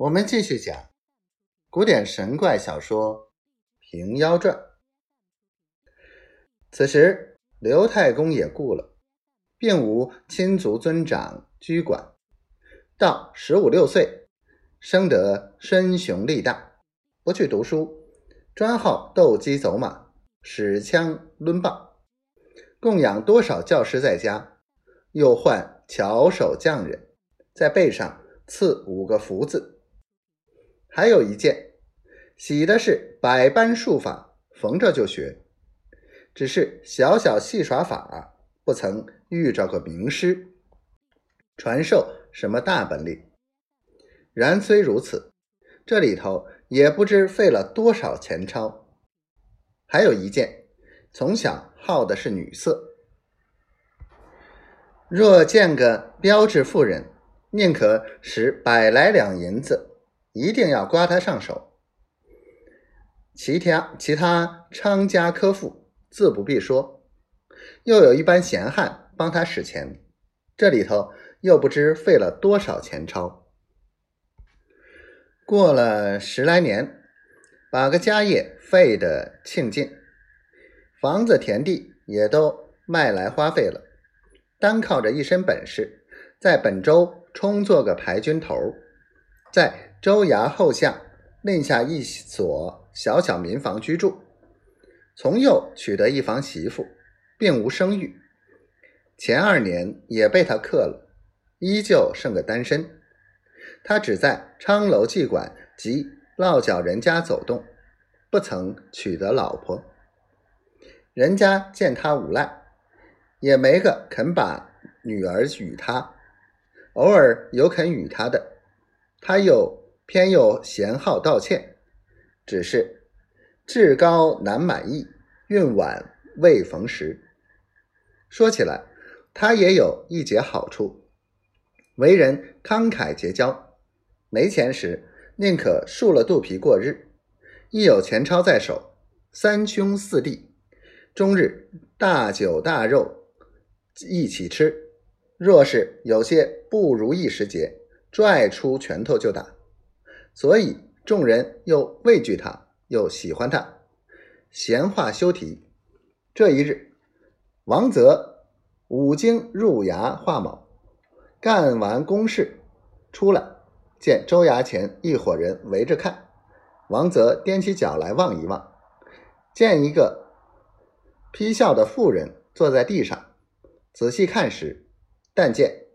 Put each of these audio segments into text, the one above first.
我们继续讲古典神怪小说《平妖传》。此时刘太公也故了，并无亲族尊长居管。到十五六岁，生得身雄力大，不去读书，专好斗鸡走马、使枪抡棒，供养多少教师在家，又唤巧手匠人，在背上刺五个福字。还有一件，喜的是百般术法，逢着就学，只是小小戏耍法，不曾遇着个名师传授什么大本领。然虽如此，这里头也不知费了多少钱钞。还有一件，从小好的是女色，若见个标致妇人，宁可使百来两银子。一定要刮他上手，其他其他娼家科妇自不必说，又有一班闲汉帮他使钱，这里头又不知费了多少钱钞。过了十来年，把个家业费得庆尽，房子田地也都卖来花费了，单靠着一身本事，在本州充做个排军头，在。州衙后巷另下一所小小民房居住，从幼娶得一房媳妇，并无生育。前二年也被他克了，依旧剩个单身。他只在昌楼妓馆及落脚人家走动，不曾娶得老婆。人家见他无赖，也没个肯把女儿与他。偶尔有肯与他的，他又。偏又嫌好道歉，只是至高难满意，运晚未逢时。说起来，他也有一节好处，为人慷慨结交，没钱时宁可竖了肚皮过日，一有钱钞在手，三兄四弟终日大酒大肉一起吃。若是有些不如意时节，拽出拳头就打。所以众人又畏惧他，又喜欢他。闲话休提。这一日，王泽五经入衙画卯，干完公事出来，见州衙前一伙人围着看。王泽踮起脚来望一望，见一个披孝的妇人坐在地上。仔细看时，但见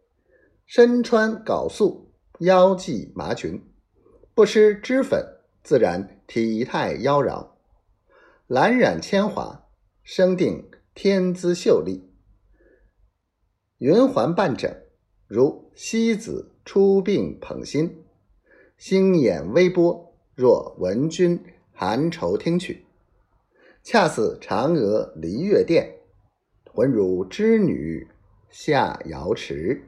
身穿缟素，腰系麻裙。不施脂粉，自然体态妖娆；蓝染铅华，生定天姿秀丽。云环半枕，如西子出鬓捧心；星眼微波，若闻君含愁听曲。恰似嫦娥离月殿，浑如织女下瑶池。